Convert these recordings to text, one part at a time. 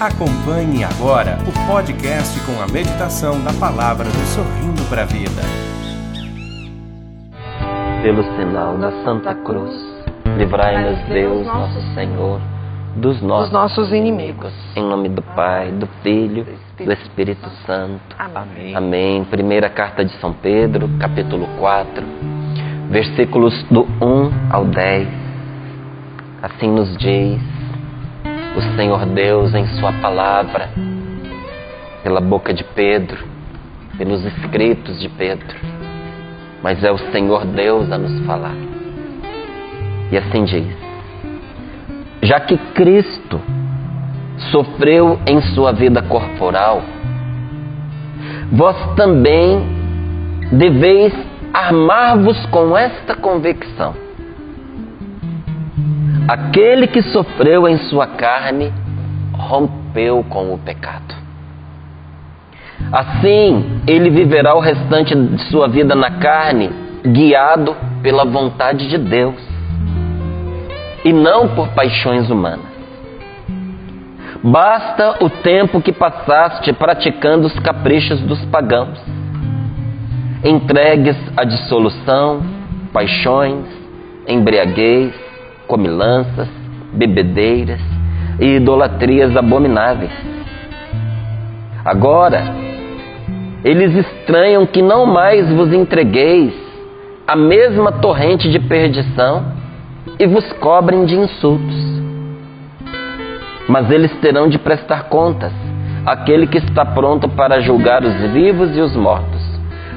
Acompanhe agora o podcast com a meditação da palavra do Sorrindo para a Vida. Pelo sinal da Santa Cruz, livrai-nos Deus, nosso Senhor, dos nossos, dos nossos inimigos. Em nome do Pai, do Filho, do Espírito Santo. Amém. Amém. Primeira carta de São Pedro, capítulo 4, versículos do 1 ao 10. Assim nos diz o Senhor Deus em Sua palavra, pela boca de Pedro, pelos escritos de Pedro, mas é o Senhor Deus a nos falar. E assim diz: Já que Cristo sofreu em sua vida corporal, vós também deveis armar-vos com esta convicção Aquele que sofreu em sua carne rompeu com o pecado. Assim, ele viverá o restante de sua vida na carne, guiado pela vontade de Deus e não por paixões humanas. Basta o tempo que passaste praticando os caprichos dos pagãos, entregues à dissolução, paixões, embriaguez, comilanças, bebedeiras e idolatrias abomináveis. Agora, eles estranham que não mais vos entregueis a mesma torrente de perdição e vos cobrem de insultos. Mas eles terão de prestar contas àquele que está pronto para julgar os vivos e os mortos.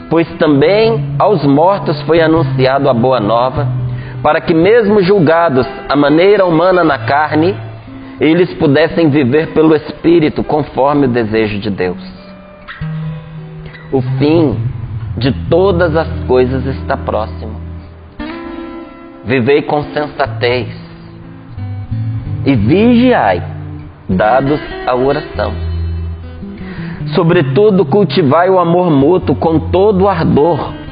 Pois também aos mortos foi anunciado a boa nova para que, mesmo julgados à maneira humana na carne, eles pudessem viver pelo Espírito conforme o desejo de Deus. O fim de todas as coisas está próximo. Vivei com sensatez e vigiai, dados à oração. Sobretudo, cultivai o amor mútuo com todo o ardor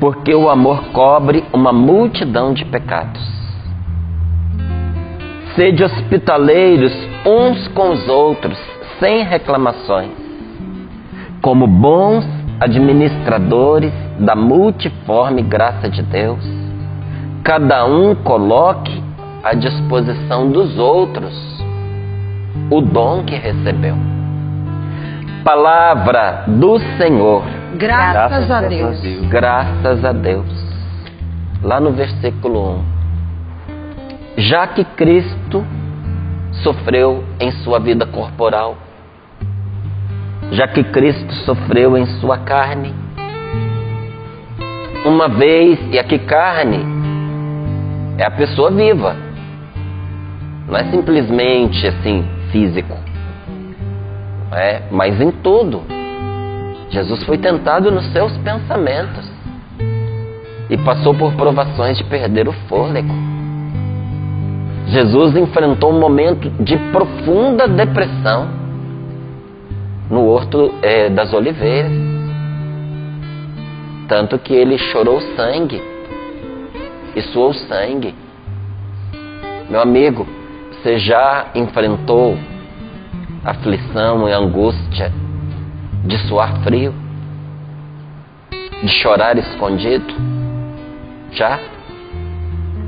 porque o amor cobre uma multidão de pecados. Sede hospitaleiros uns com os outros, sem reclamações, como bons administradores da multiforme graça de Deus. Cada um coloque à disposição dos outros o dom que recebeu. Palavra do Senhor. Graças, Graças a, Deus. a Deus. Graças a Deus. Lá no versículo 1. Já que Cristo sofreu em sua vida corporal, já que Cristo sofreu em sua carne, uma vez, e aqui carne é a pessoa viva, não é simplesmente assim físico, é, mas em tudo. Jesus foi tentado nos seus pensamentos e passou por provações de perder o fôlego. Jesus enfrentou um momento de profunda depressão no Horto é, das Oliveiras. Tanto que ele chorou sangue e suou sangue. Meu amigo, você já enfrentou aflição e angústia de suar frio, de chorar escondido? Já?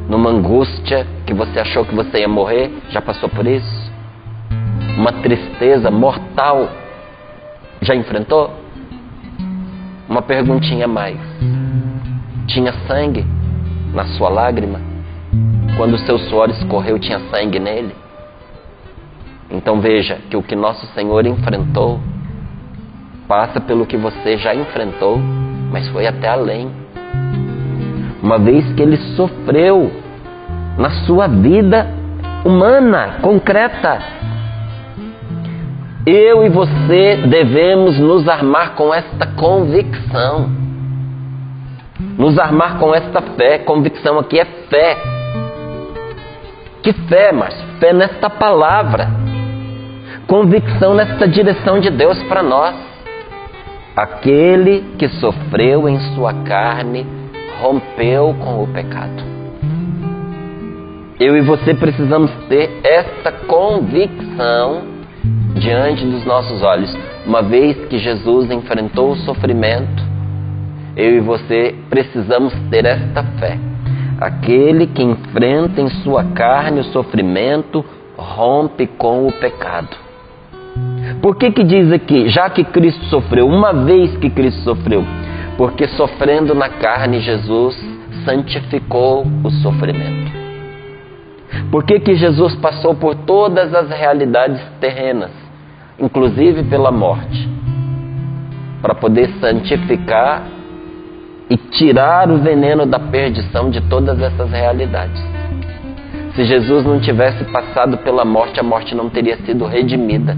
Numa angústia que você achou que você ia morrer? Já passou por isso? Uma tristeza mortal? Já enfrentou? Uma perguntinha a mais. Tinha sangue na sua lágrima? Quando o seu suor escorreu, tinha sangue nele? Então veja que o que nosso Senhor enfrentou passa pelo que você já enfrentou, mas foi até além. Uma vez que ele sofreu na sua vida humana, concreta. Eu e você devemos nos armar com esta convicção. Nos armar com esta fé. Convicção aqui é fé. Que fé, mas fé nesta palavra. Convicção nesta direção de Deus para nós. Aquele que sofreu em sua carne rompeu com o pecado. Eu e você precisamos ter esta convicção diante dos nossos olhos. Uma vez que Jesus enfrentou o sofrimento, eu e você precisamos ter esta fé. Aquele que enfrenta em sua carne o sofrimento rompe com o pecado. Por que que diz aqui, já que Cristo sofreu, uma vez que Cristo sofreu? Porque sofrendo na carne, Jesus santificou o sofrimento. Por que que Jesus passou por todas as realidades terrenas, inclusive pela morte? Para poder santificar e tirar o veneno da perdição de todas essas realidades. Se Jesus não tivesse passado pela morte, a morte não teria sido redimida.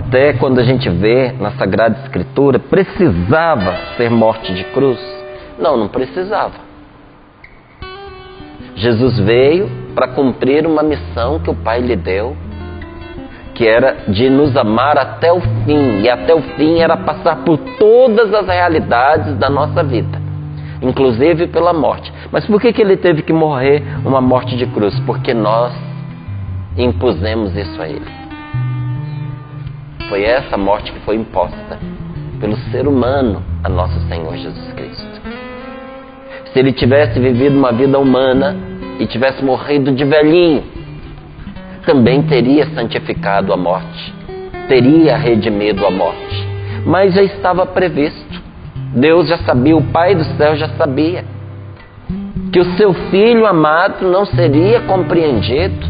Até quando a gente vê na Sagrada Escritura, precisava ser morte de cruz? Não, não precisava. Jesus veio para cumprir uma missão que o Pai lhe deu, que era de nos amar até o fim, e até o fim era passar por todas as realidades da nossa vida, inclusive pela morte. Mas por que, que ele teve que morrer uma morte de cruz? Porque nós impusemos isso a ele. Foi essa morte que foi imposta pelo ser humano a nosso Senhor Jesus Cristo. Se ele tivesse vivido uma vida humana e tivesse morrido de velhinho, também teria santificado a morte, teria redimido a morte. Mas já estava previsto. Deus já sabia, o Pai do céu já sabia que o seu filho amado não seria compreendido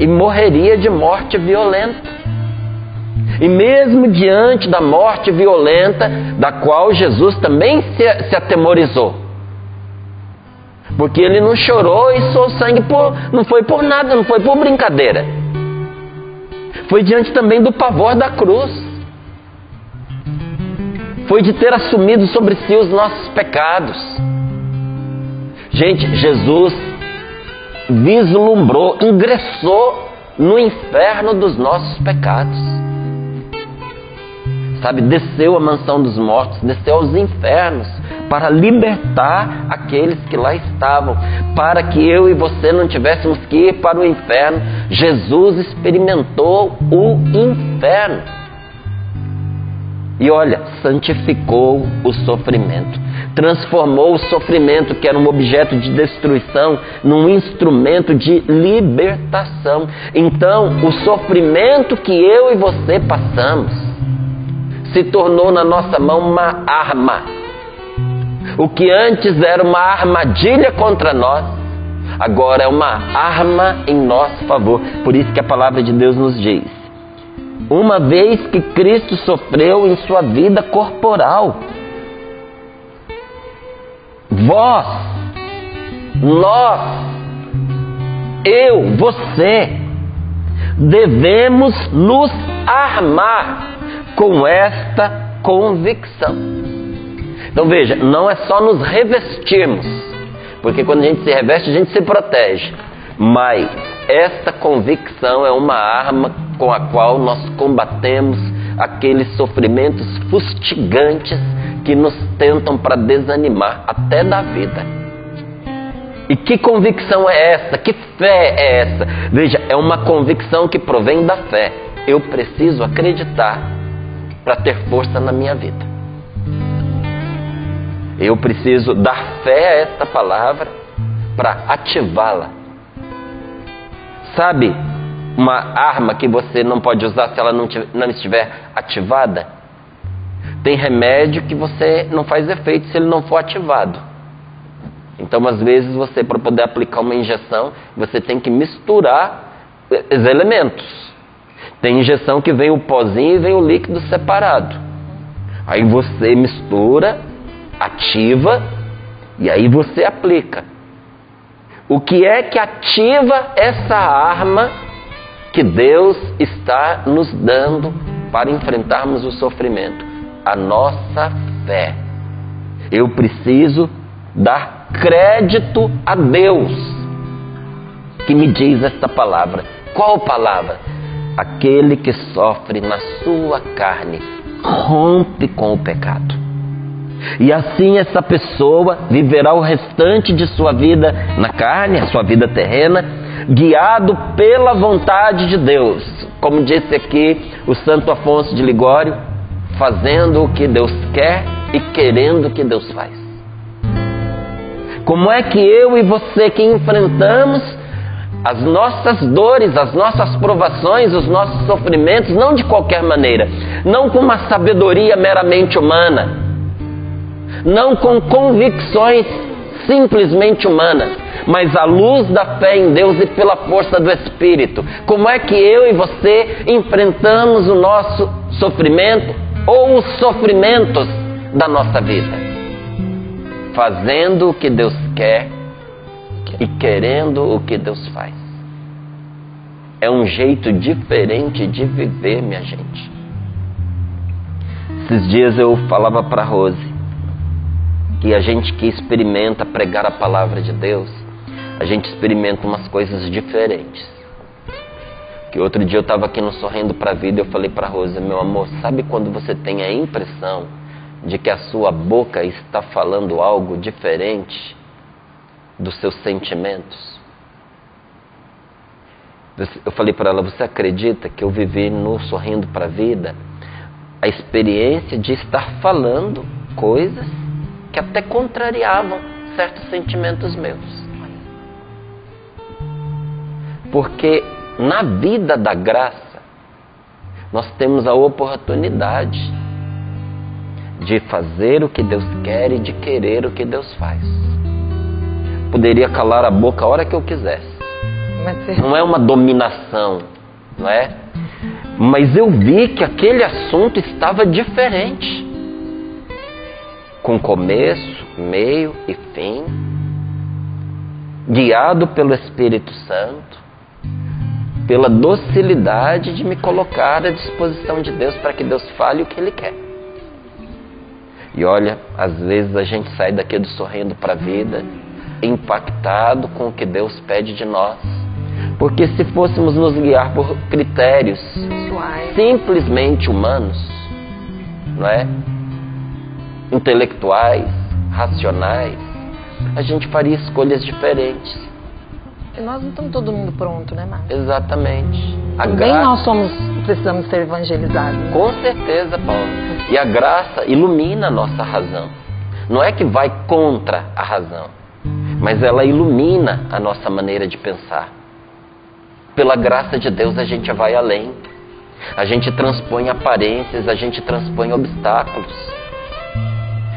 e morreria de morte violenta. E mesmo diante da morte violenta, da qual Jesus também se, se atemorizou. Porque ele não chorou e suou sangue por, não foi por nada, não foi por brincadeira. Foi diante também do pavor da cruz. Foi de ter assumido sobre si os nossos pecados. Gente, Jesus vislumbrou, ingressou no inferno dos nossos pecados sabe, desceu à mansão dos mortos, desceu aos infernos para libertar aqueles que lá estavam, para que eu e você não tivéssemos que ir para o inferno. Jesus experimentou o inferno. E olha, santificou o sofrimento, transformou o sofrimento, que era um objeto de destruição, num instrumento de libertação. Então, o sofrimento que eu e você passamos, se tornou na nossa mão uma arma. O que antes era uma armadilha contra nós, agora é uma arma em nosso favor. Por isso que a palavra de Deus nos diz: uma vez que Cristo sofreu em sua vida corporal, vós, nós, eu, você, devemos nos armar com esta convicção. Então veja, não é só nos revestirmos, porque quando a gente se reveste, a gente se protege. Mas esta convicção é uma arma com a qual nós combatemos aqueles sofrimentos fustigantes que nos tentam para desanimar até da vida. E que convicção é essa? Que fé é essa? Veja, é uma convicção que provém da fé. Eu preciso acreditar para ter força na minha vida. Eu preciso dar fé a esta palavra para ativá-la. Sabe uma arma que você não pode usar se ela não, não estiver ativada? Tem remédio que você não faz efeito se ele não for ativado. Então, às vezes, você, para poder aplicar uma injeção, você tem que misturar os elementos. Tem injeção que vem o pozinho e vem o líquido separado. Aí você mistura, ativa e aí você aplica. O que é que ativa essa arma que Deus está nos dando para enfrentarmos o sofrimento? A nossa fé. Eu preciso dar crédito a Deus que me diz esta palavra. Qual palavra? Aquele que sofre na sua carne rompe com o pecado. E assim essa pessoa viverá o restante de sua vida na carne, a sua vida terrena, guiado pela vontade de Deus. Como disse aqui o Santo Afonso de Ligório, fazendo o que Deus quer e querendo o que Deus faz. Como é que eu e você que enfrentamos as nossas dores, as nossas provações, os nossos sofrimentos, não de qualquer maneira, não com uma sabedoria meramente humana, não com convicções simplesmente humanas, mas à luz da fé em Deus e pela força do Espírito. Como é que eu e você enfrentamos o nosso sofrimento ou os sofrimentos da nossa vida? Fazendo o que Deus quer e querendo o que Deus faz. É um jeito diferente de viver, minha gente. Esses dias eu falava para Rose que a gente que experimenta pregar a palavra de Deus, a gente experimenta umas coisas diferentes. Que outro dia eu estava aqui no Sorrendo para a Vida eu falei para Rose, meu amor, sabe quando você tem a impressão de que a sua boca está falando algo diferente dos seus sentimentos? Eu falei para ela, você acredita que eu vivi no Sorrindo para a Vida a experiência de estar falando coisas que até contrariavam certos sentimentos meus. Porque na vida da graça, nós temos a oportunidade de fazer o que Deus quer e de querer o que Deus faz. Poderia calar a boca a hora que eu quisesse. Não é uma dominação, não é? Mas eu vi que aquele assunto estava diferente com começo, meio e fim, guiado pelo Espírito Santo, pela docilidade de me colocar à disposição de Deus para que Deus fale o que Ele quer. E olha, às vezes a gente sai daqui do sorrindo para a vida, impactado com o que Deus pede de nós. Porque se fôssemos nos guiar por critérios simplesmente humanos, não é? intelectuais, racionais, a gente faria escolhas diferentes. E nós não estamos todo mundo pronto, né, Márcio? Exatamente. A Também graça... nós somos, precisamos ser evangelizados. Né? Com certeza, Paulo. E a graça ilumina a nossa razão. Não é que vai contra a razão, mas ela ilumina a nossa maneira de pensar. Pela graça de Deus a gente vai além. A gente transpõe aparências, a gente transpõe obstáculos.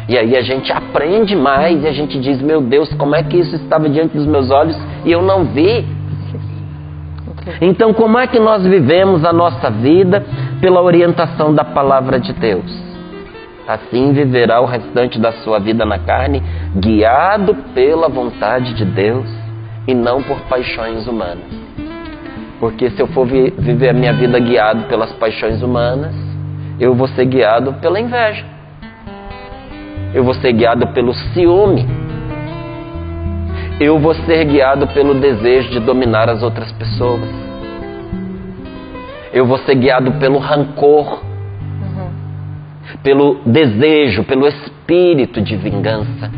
E aí a gente aprende mais e a gente diz: Meu Deus, como é que isso estava diante dos meus olhos e eu não vi? Então, como é que nós vivemos a nossa vida pela orientação da palavra de Deus? Assim viverá o restante da sua vida na carne, guiado pela vontade de Deus e não por paixões humanas. Porque se eu for vi viver a minha vida guiado pelas paixões humanas, eu vou ser guiado pela inveja eu vou ser guiado pelo ciúme, eu vou ser guiado pelo desejo de dominar as outras pessoas, eu vou ser guiado pelo rancor. Pelo desejo, pelo espírito de vingança.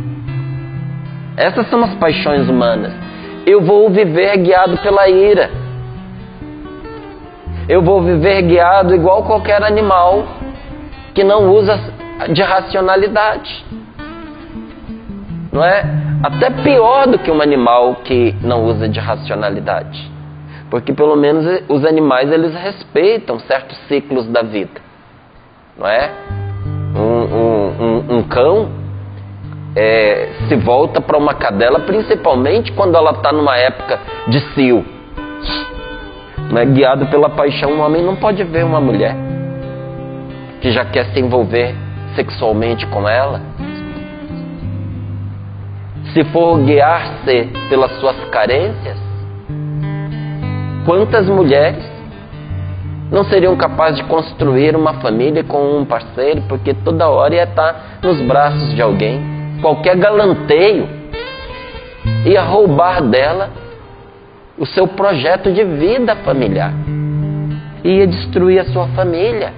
Essas são as paixões humanas. Eu vou viver guiado pela ira. Eu vou viver guiado igual qualquer animal que não usa de racionalidade. Não é? Até pior do que um animal que não usa de racionalidade. Porque pelo menos os animais eles respeitam certos ciclos da vida. Não é? Um, cão é, se volta para uma cadela principalmente quando ela está numa época de cio. Não é? Guiado pela paixão, um homem não pode ver uma mulher que já quer se envolver sexualmente com ela, se for guiar-se pelas suas carências, quantas mulheres não seriam capazes de construir uma família com um parceiro porque toda hora ia estar nos braços de alguém? Qualquer galanteio ia roubar dela o seu projeto de vida familiar, ia destruir a sua família.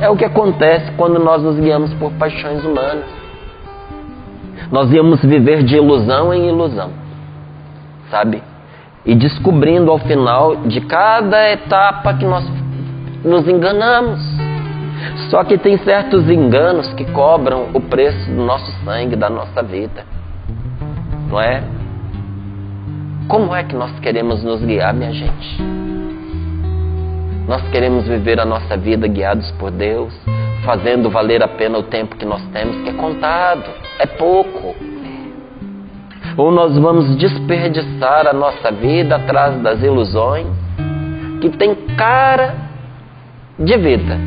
É o que acontece quando nós nos guiamos por paixões humanas. Nós íamos viver de ilusão em ilusão, sabe? E descobrindo ao final de cada etapa que nós nos enganamos. Só que tem certos enganos que cobram o preço do nosso sangue, da nossa vida. Não é? Como é que nós queremos nos guiar, minha gente? Nós queremos viver a nossa vida guiados por Deus, fazendo valer a pena o tempo que nós temos, que é contado, é pouco. Ou nós vamos desperdiçar a nossa vida atrás das ilusões que tem cara de vida,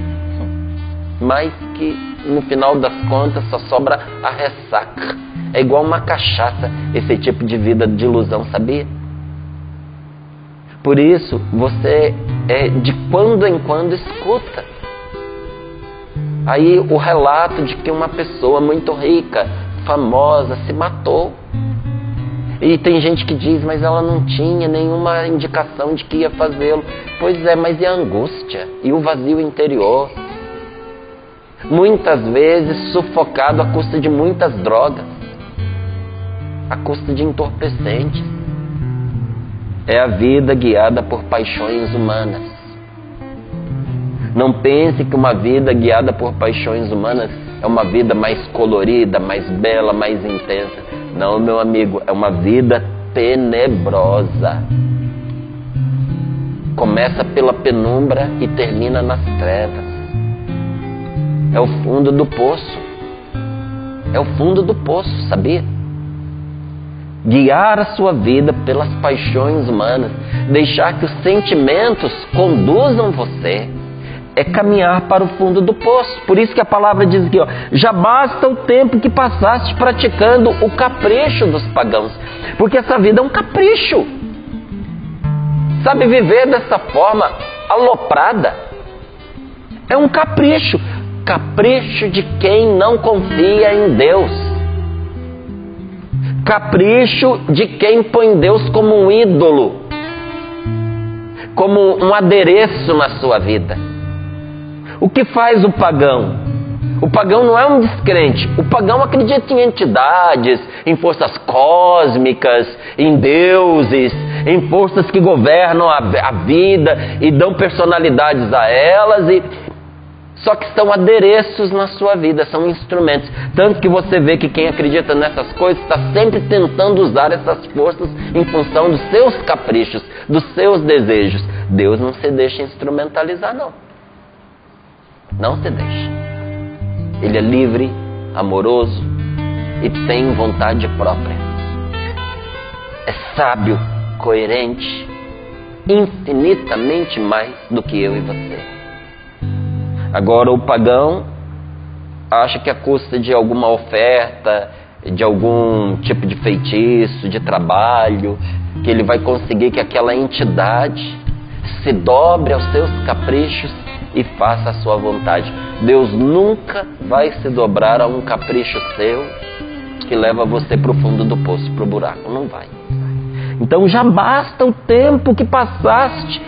mas que no final das contas só sobra a ressaca. É igual uma cachaça esse tipo de vida de ilusão, sabia? Por isso, você é, de quando em quando escuta aí o relato de que uma pessoa muito rica, famosa, se matou. E tem gente que diz, mas ela não tinha nenhuma indicação de que ia fazê-lo. Pois é, mas e a angústia? E o vazio interior? Muitas vezes sufocado à custa de muitas drogas, à custa de entorpecentes. É a vida guiada por paixões humanas. Não pense que uma vida guiada por paixões humanas é uma vida mais colorida, mais bela, mais intensa. Não, meu amigo, é uma vida tenebrosa. Começa pela penumbra e termina nas trevas. É o fundo do poço. É o fundo do poço, sabia? Guiar a sua vida pelas paixões humanas, deixar que os sentimentos conduzam você, é caminhar para o fundo do poço. Por isso que a palavra diz aqui, ó, já basta o tempo que passaste praticando o capricho dos pagãos, porque essa vida é um capricho. Sabe viver dessa forma aloprada? É um capricho capricho de quem não confia em Deus. Capricho de quem põe Deus como um ídolo, como um adereço na sua vida. O que faz o pagão? O pagão não é um descrente. O pagão acredita em entidades, em forças cósmicas, em deuses, em forças que governam a, a vida e dão personalidades a elas e, só que são adereços na sua vida, são instrumentos. Tanto que você vê que quem acredita nessas coisas está sempre tentando usar essas forças em função dos seus caprichos, dos seus desejos. Deus não se deixa instrumentalizar, não. Não se deixa. Ele é livre, amoroso e tem vontade própria. É sábio, coerente, infinitamente mais do que eu e você. Agora, o pagão acha que a custa de alguma oferta, de algum tipo de feitiço, de trabalho, que ele vai conseguir que aquela entidade se dobre aos seus caprichos e faça a sua vontade. Deus nunca vai se dobrar a um capricho seu que leva você para o fundo do poço, para o buraco. Não vai. Então já basta o tempo que passaste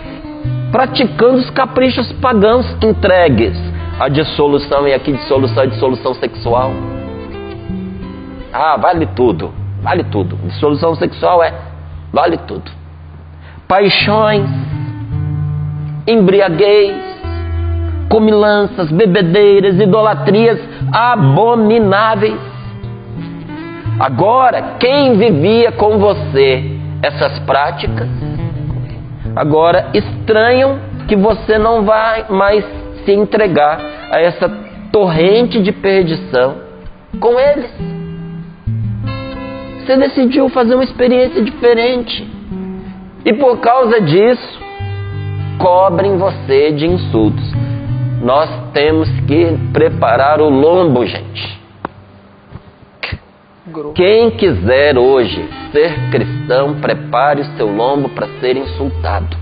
praticando os caprichos pagãos entregues à dissolução, e aqui dissolução é dissolução sexual. Ah, vale tudo, vale tudo. Dissolução sexual é vale tudo. Paixões, embriaguez, comilanças, bebedeiras, idolatrias abomináveis. Agora, quem vivia com você essas práticas Agora, estranham que você não vai mais se entregar a essa torrente de perdição com eles. Você decidiu fazer uma experiência diferente. E por causa disso, cobrem você de insultos. Nós temos que preparar o lombo, gente. Quem quiser hoje ser cristão, prepare o seu lombo para ser insultado.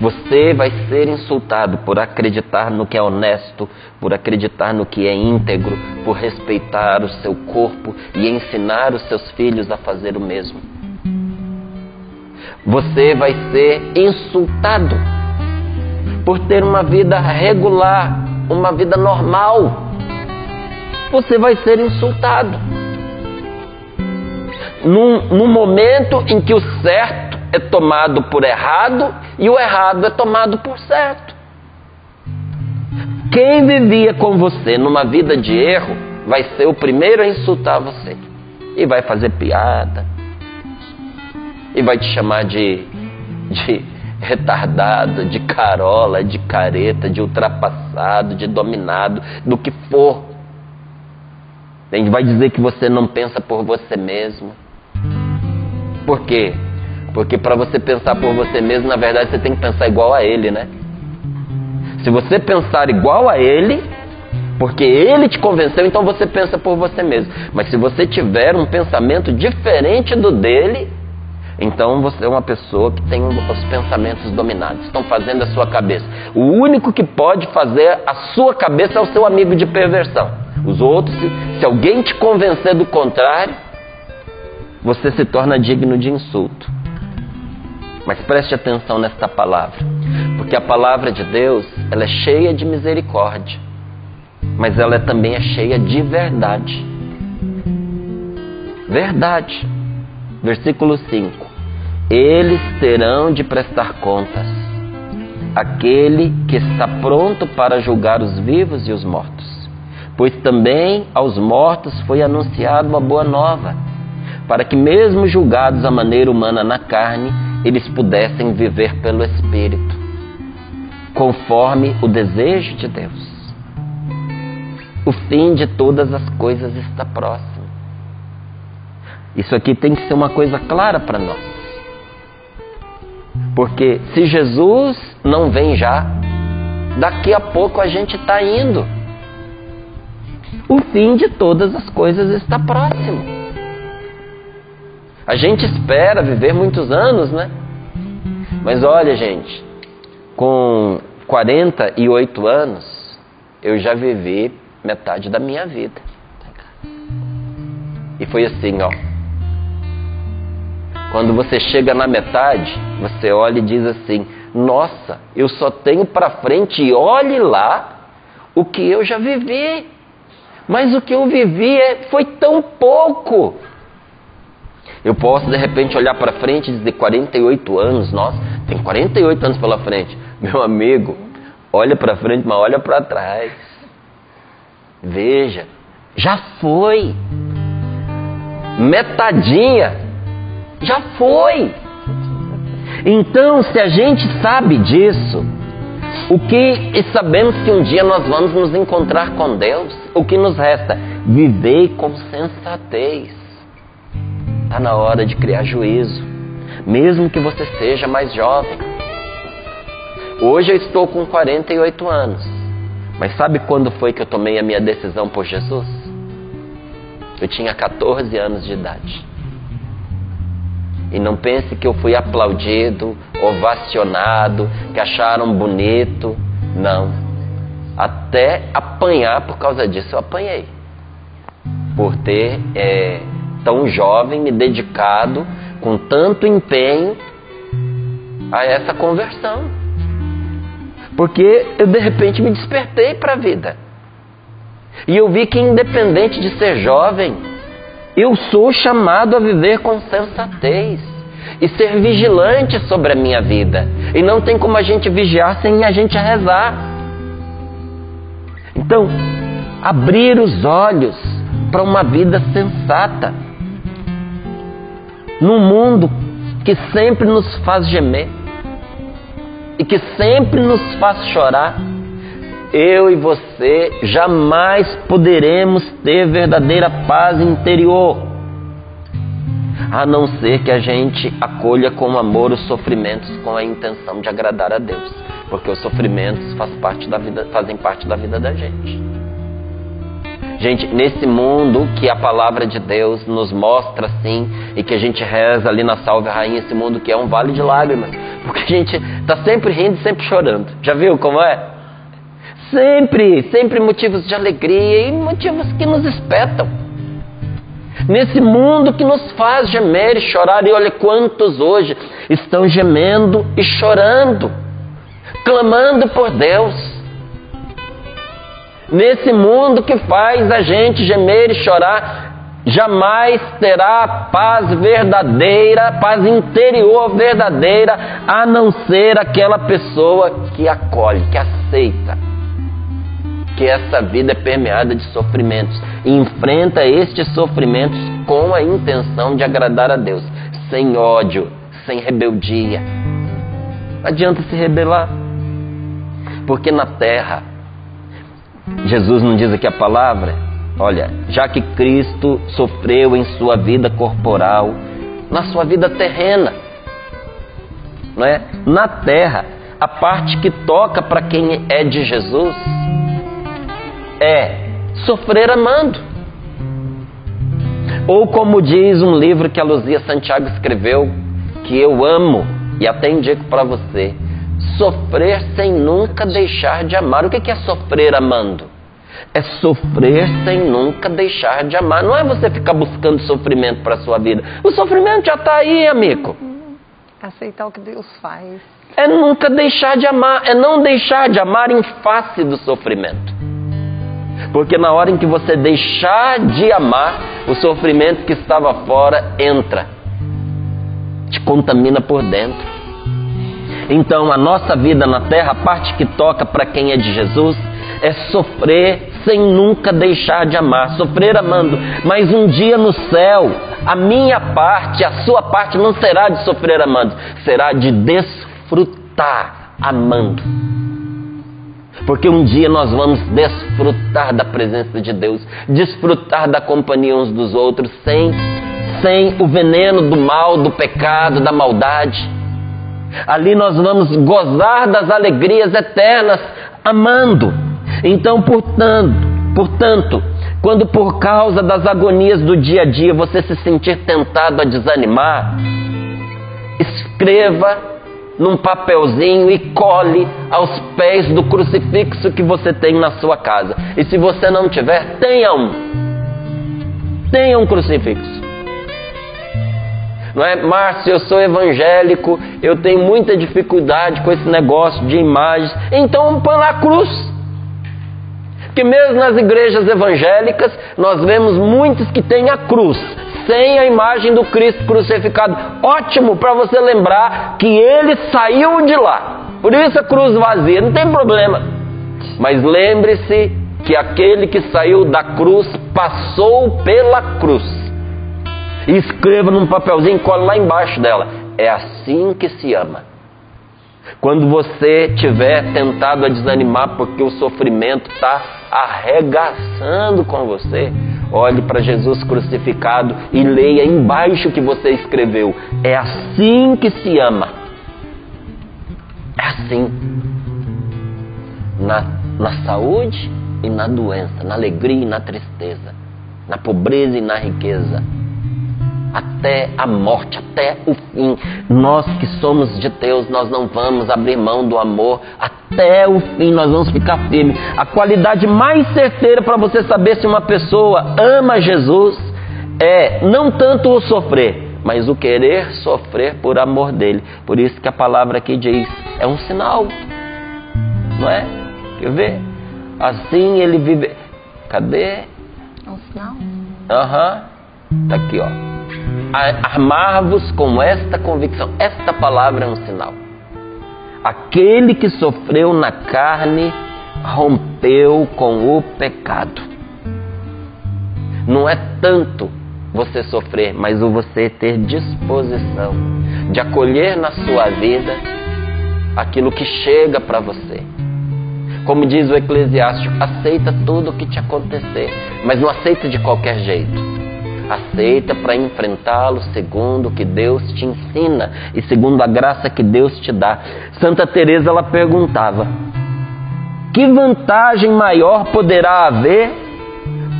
Você vai ser insultado por acreditar no que é honesto, por acreditar no que é íntegro, por respeitar o seu corpo e ensinar os seus filhos a fazer o mesmo. Você vai ser insultado por ter uma vida regular, uma vida normal, você vai ser insultado. Num momento em que o certo é tomado por errado e o errado é tomado por certo. Quem vivia com você numa vida de erro vai ser o primeiro a insultar você. E vai fazer piada. E vai te chamar de, de retardado, de carola, de careta, de ultrapassado, de dominado, do que for. Ele vai dizer que você não pensa por você mesmo. Por quê? Porque para você pensar por você mesmo, na verdade você tem que pensar igual a ele, né? Se você pensar igual a ele, porque ele te convenceu, então você pensa por você mesmo. Mas se você tiver um pensamento diferente do dele, então você é uma pessoa que tem os pensamentos dominados, estão fazendo a sua cabeça. O único que pode fazer a sua cabeça é o seu amigo de perversão. Os outros, se, se alguém te convencer do contrário, você se torna digno de insulto. Mas preste atenção nesta palavra, porque a palavra de Deus ela é cheia de misericórdia, mas ela também é cheia de verdade. Verdade. Versículo 5 eles terão de prestar contas. Aquele que está pronto para julgar os vivos e os mortos. Pois também aos mortos foi anunciado uma boa nova, para que, mesmo julgados à maneira humana na carne, eles pudessem viver pelo Espírito, conforme o desejo de Deus. O fim de todas as coisas está próximo. Isso aqui tem que ser uma coisa clara para nós. Porque se Jesus não vem já, daqui a pouco a gente está indo. O fim de todas as coisas está próximo. A gente espera viver muitos anos, né? Mas olha, gente, com 48 anos, eu já vivi metade da minha vida. E foi assim, ó. Quando você chega na metade, você olha e diz assim: Nossa, eu só tenho para frente e olhe lá o que eu já vivi. Mas o que eu vivi é, foi tão pouco. Eu posso de repente olhar para frente e dizer 48 anos, nossa, tem 48 anos pela frente. Meu amigo, olha para frente, mas olha para trás. Veja, já foi. Metadinha já foi. Então, se a gente sabe disso, o que e sabemos que um dia nós vamos nos encontrar com Deus, o que nos resta? Viver com sensatez. Está na hora de criar juízo, mesmo que você seja mais jovem. Hoje eu estou com 48 anos, mas sabe quando foi que eu tomei a minha decisão por Jesus? Eu tinha 14 anos de idade. E não pense que eu fui aplaudido, ovacionado, que acharam bonito. Não. Até apanhar por causa disso eu apanhei. Por ter é, tão jovem me dedicado com tanto empenho a essa conversão. Porque eu de repente me despertei para a vida. E eu vi que independente de ser jovem, eu sou chamado a viver com sensatez e ser vigilante sobre a minha vida. E não tem como a gente vigiar sem a gente rezar. Então, abrir os olhos para uma vida sensata. Num mundo que sempre nos faz gemer e que sempre nos faz chorar eu e você jamais poderemos ter verdadeira paz interior, a não ser que a gente acolha com amor os sofrimentos com a intenção de agradar a Deus, porque os sofrimentos faz parte da vida, fazem parte da vida da gente. Gente, nesse mundo que a palavra de Deus nos mostra assim, e que a gente reza ali na Salve Rainha, esse mundo que é um vale de lágrimas, porque a gente está sempre rindo e sempre chorando. Já viu como é? Sempre, sempre motivos de alegria e motivos que nos espetam. Nesse mundo que nos faz gemer e chorar, e olha quantos hoje estão gemendo e chorando, clamando por Deus. Nesse mundo que faz a gente gemer e chorar, jamais terá paz verdadeira, paz interior verdadeira, a não ser aquela pessoa que acolhe, que aceita que essa vida é permeada de sofrimentos e enfrenta estes sofrimentos com a intenção de agradar a Deus, sem ódio, sem rebeldia. Não adianta se rebelar, porque na terra, Jesus não diz aqui a palavra, olha, já que Cristo sofreu em sua vida corporal, na sua vida terrena, não é? Na terra, a parte que toca para quem é de Jesus é sofrer amando. Ou como diz um livro que a Luzia Santiago escreveu, que eu amo e até indico para você, sofrer sem nunca deixar de amar. O que é sofrer amando? É sofrer sem nunca deixar de amar. Não é você ficar buscando sofrimento para a sua vida. O sofrimento já está aí, amigo. Aceitar o que Deus faz. É nunca deixar de amar. É não deixar de amar em face do sofrimento. Porque na hora em que você deixar de amar, o sofrimento que estava fora entra, te contamina por dentro. Então, a nossa vida na terra, a parte que toca para quem é de Jesus, é sofrer sem nunca deixar de amar, sofrer amando. Mas um dia no céu, a minha parte, a sua parte não será de sofrer amando, será de desfrutar amando. Porque um dia nós vamos desfrutar da presença de Deus, desfrutar da companhia uns dos outros, sem, sem o veneno do mal, do pecado, da maldade. Ali nós vamos gozar das alegrias eternas, amando. Então, portanto, portanto, quando por causa das agonias do dia a dia você se sentir tentado a desanimar, escreva num papelzinho e cole aos pés do crucifixo que você tem na sua casa. E se você não tiver, tenha um. Tenha um crucifixo. Não é, Márcio, eu sou evangélico, eu tenho muita dificuldade com esse negócio de imagens. Então põe lá a cruz. Porque mesmo nas igrejas evangélicas, nós vemos muitos que têm a cruz sem a imagem do Cristo crucificado. Ótimo para você lembrar que ele saiu de lá. Por isso a cruz vazia, não tem problema. Mas lembre-se que aquele que saiu da cruz passou pela cruz. E escreva num papelzinho, cola lá embaixo dela. É assim que se ama. Quando você tiver tentado a desanimar porque o sofrimento está arregaçando com você, olhe para Jesus crucificado e leia embaixo que você escreveu. É assim que se ama. É assim. Na, na saúde e na doença, na alegria e na tristeza, na pobreza e na riqueza até a morte, até o fim. Nós que somos de Deus, nós não vamos abrir mão do amor até o fim, nós vamos ficar firmes. A qualidade mais certeira para você saber se uma pessoa ama Jesus é não tanto o sofrer, mas o querer sofrer por amor dele. Por isso que a palavra aqui diz: é um sinal, não é? Quer ver? Assim ele vive. Cadê? É um sinal? Aham. Uhum. Tá aqui, ó armar-vos com esta convicção. Esta palavra é um sinal. Aquele que sofreu na carne rompeu com o pecado. Não é tanto você sofrer, mas o você ter disposição de acolher na sua vida aquilo que chega para você. Como diz o Eclesiástico, aceita tudo o que te acontecer, mas não aceita de qualquer jeito aceita para enfrentá-lo segundo o que Deus te ensina e segundo a graça que Deus te dá. Santa Teresa ela perguntava: que vantagem maior poderá haver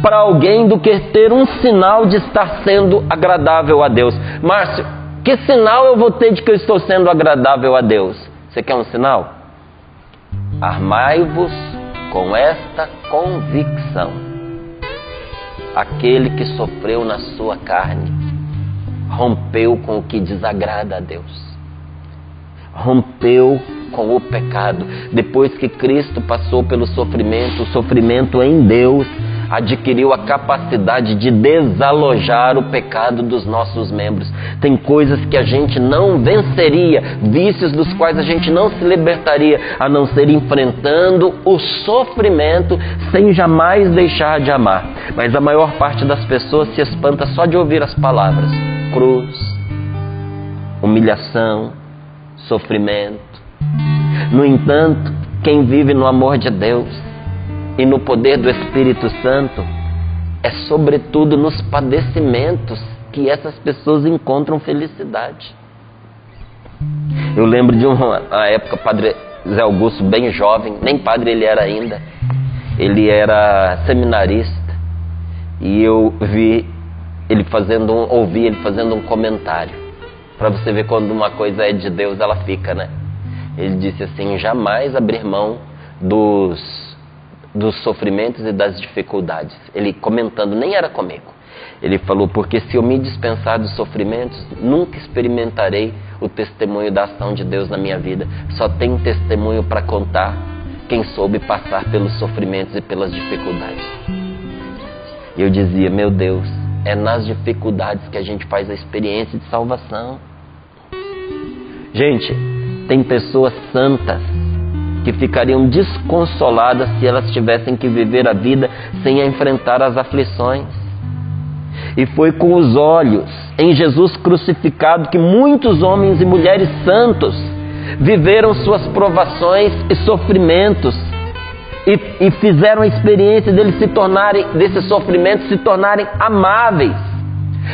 para alguém do que ter um sinal de estar sendo agradável a Deus? Márcio, que sinal eu vou ter de que eu estou sendo agradável a Deus? Você quer um sinal? Armai-vos com esta convicção aquele que sofreu na sua carne rompeu com o que desagrada a Deus. rompeu com o pecado. Depois que Cristo passou pelo sofrimento, o sofrimento em Deus adquiriu a capacidade de desalojar o pecado dos nossos membros. Tem coisas que a gente não venceria, vícios dos quais a gente não se libertaria, a não ser enfrentando o sofrimento sem jamais deixar de amar. Mas a maior parte das pessoas se espanta só de ouvir as palavras: cruz, humilhação, sofrimento. No entanto, quem vive no amor de Deus e no poder do Espírito Santo é sobretudo nos padecimentos que essas pessoas encontram felicidade. Eu lembro de uma, uma época, Padre Zé Augusto, bem jovem, nem padre ele era ainda, ele era seminarista e eu vi ele fazendo um, ouvi ele fazendo um comentário para você ver quando uma coisa é de Deus ela fica, né? Ele disse assim: jamais abrir mão dos, dos sofrimentos e das dificuldades. Ele comentando, nem era comigo. Ele falou: porque se eu me dispensar dos sofrimentos, nunca experimentarei o testemunho da ação de Deus na minha vida. Só tem testemunho para contar quem soube passar pelos sofrimentos e pelas dificuldades. E eu dizia: meu Deus, é nas dificuldades que a gente faz a experiência de salvação. Gente, tem pessoas santas que ficariam desconsoladas se elas tivessem que viver a vida sem enfrentar as aflições. E foi com os olhos em Jesus crucificado que muitos homens e mulheres santos viveram suas provações e sofrimentos e, e fizeram a experiência deles se tornarem, desses sofrimentos se tornarem amáveis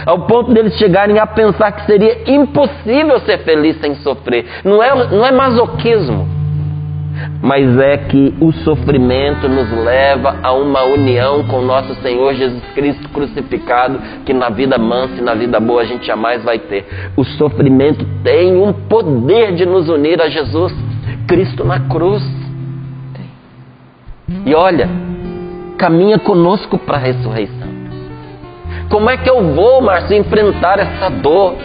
ao ponto deles chegarem a pensar que seria impossível ser feliz sem sofrer. Não é, não é masoquismo, mas é que o sofrimento nos leva a uma união com nosso Senhor Jesus Cristo crucificado, que na vida mansa e na vida boa a gente jamais vai ter. O sofrimento tem um poder de nos unir a Jesus Cristo na cruz. E olha, caminha conosco para a ressurreição. Como é que eu vou, Márcio, enfrentar essa dor?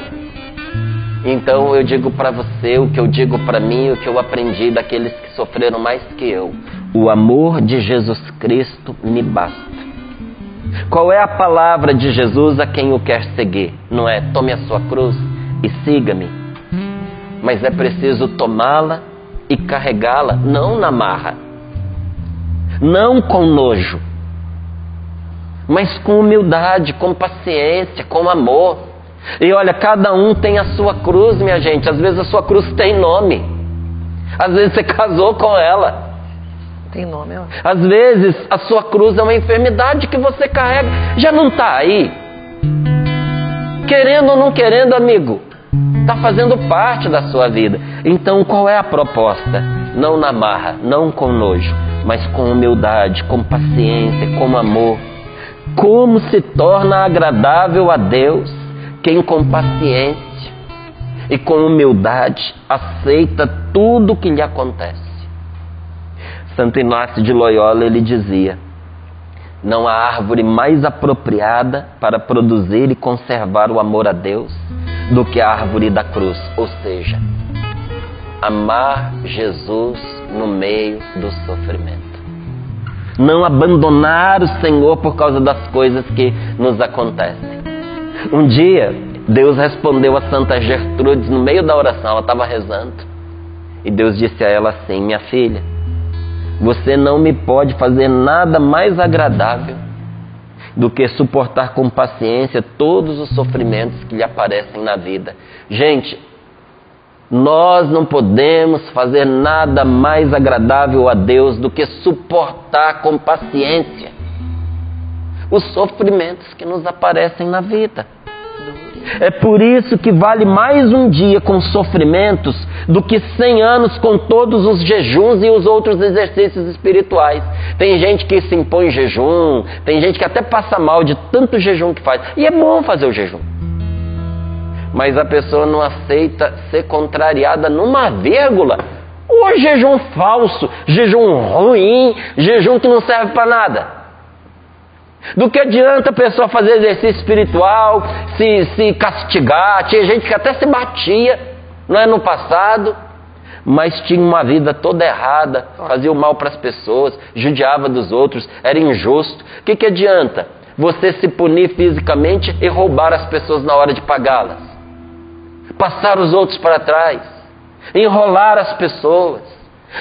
Então eu digo para você o que eu digo para mim, o que eu aprendi daqueles que sofreram mais que eu. O amor de Jesus Cristo me basta. Qual é a palavra de Jesus a quem o quer seguir? Não é tome a sua cruz e siga-me. Mas é preciso tomá-la e carregá-la, não na marra, não com nojo, mas com humildade, com paciência, com amor. E olha, cada um tem a sua cruz, minha gente. Às vezes a sua cruz tem nome. Às vezes você casou com ela. Tem nome, ó. Às vezes a sua cruz é uma enfermidade que você carrega. Já não está aí. Querendo ou não querendo, amigo, está fazendo parte da sua vida. Então qual é a proposta? Não na marra, não com nojo, mas com humildade, com paciência, com amor como se torna agradável a Deus quem com paciência e com humildade aceita tudo o que lhe acontece. Santo Inácio de Loyola ele dizia: Não há árvore mais apropriada para produzir e conservar o amor a Deus do que a árvore da cruz, ou seja, amar Jesus no meio do sofrimento não abandonar o Senhor por causa das coisas que nos acontecem. Um dia, Deus respondeu a Santa Gertrudes no meio da oração, ela estava rezando. E Deus disse a ela assim: Minha filha, você não me pode fazer nada mais agradável do que suportar com paciência todos os sofrimentos que lhe aparecem na vida. Gente, nós não podemos fazer nada mais agradável a Deus do que suportar com paciência os sofrimentos que nos aparecem na vida. É por isso que vale mais um dia com sofrimentos do que cem anos com todos os jejuns e os outros exercícios espirituais. Tem gente que se impõe jejum, tem gente que até passa mal de tanto jejum que faz. E é bom fazer o jejum mas a pessoa não aceita ser contrariada numa vírgula. Ou jejum falso, jejum ruim, jejum que não serve para nada. Do que adianta a pessoa fazer exercício espiritual, se, se castigar? Tinha gente que até se batia, não é no passado, mas tinha uma vida toda errada, fazia o mal para as pessoas, judiava dos outros, era injusto. O que, que adianta você se punir fisicamente e roubar as pessoas na hora de pagá-las? Passar os outros para trás, enrolar as pessoas,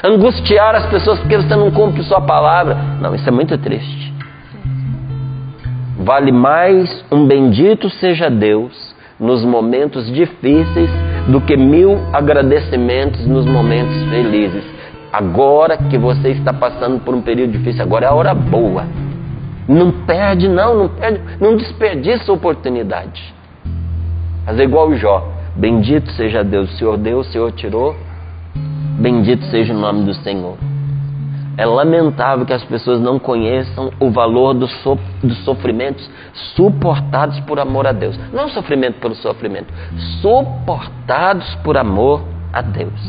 angustiar as pessoas porque você não cumpre sua palavra. Não, isso é muito triste. Vale mais um bendito seja Deus nos momentos difíceis do que mil agradecimentos nos momentos felizes. Agora que você está passando por um período difícil, agora é a hora boa. Não perde, não, não perde, não desperdiça a oportunidade. Fazer igual o Jó. Bendito seja Deus, o Senhor deu, o Senhor tirou. Bendito seja o nome do Senhor. É lamentável que as pessoas não conheçam o valor do so, dos sofrimentos suportados por amor a Deus. Não sofrimento pelo sofrimento, suportados por amor a Deus.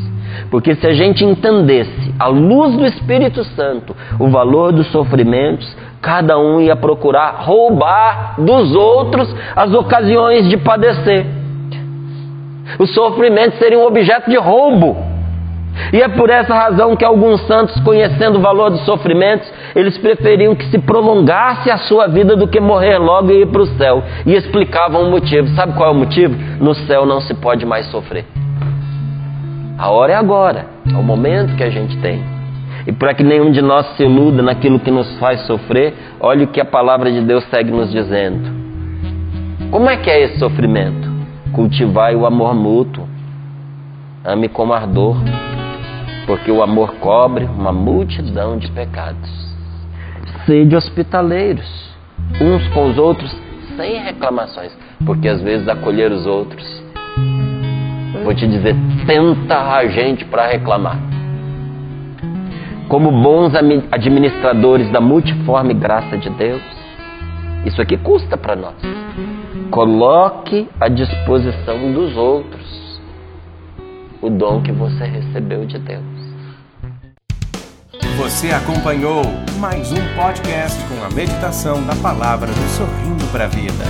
Porque se a gente entendesse, à luz do Espírito Santo, o valor dos sofrimentos, cada um ia procurar roubar dos outros as ocasiões de padecer. Os sofrimentos seriam um objeto de roubo. E é por essa razão que alguns santos, conhecendo o valor dos sofrimentos, eles preferiam que se prolongasse a sua vida do que morrer logo e ir para o céu. E explicavam o motivo. Sabe qual é o motivo? No céu não se pode mais sofrer. A hora é agora, é o momento que a gente tem. E para que nenhum de nós se iluda naquilo que nos faz sofrer, olhe o que a palavra de Deus segue nos dizendo. Como é que é esse sofrimento? Cultivai o amor mútuo. Ame com ardor porque o amor cobre uma multidão de pecados. Sede hospitaleiros, uns com os outros, sem reclamações, porque às vezes acolher os outros, vou te dizer, tenta a gente para reclamar. Como bons administradores da multiforme graça de Deus, isso aqui custa para nós. Coloque à disposição dos outros o dom que você recebeu de Deus. Você acompanhou mais um podcast com a meditação da palavra do Sorrindo para a Vida.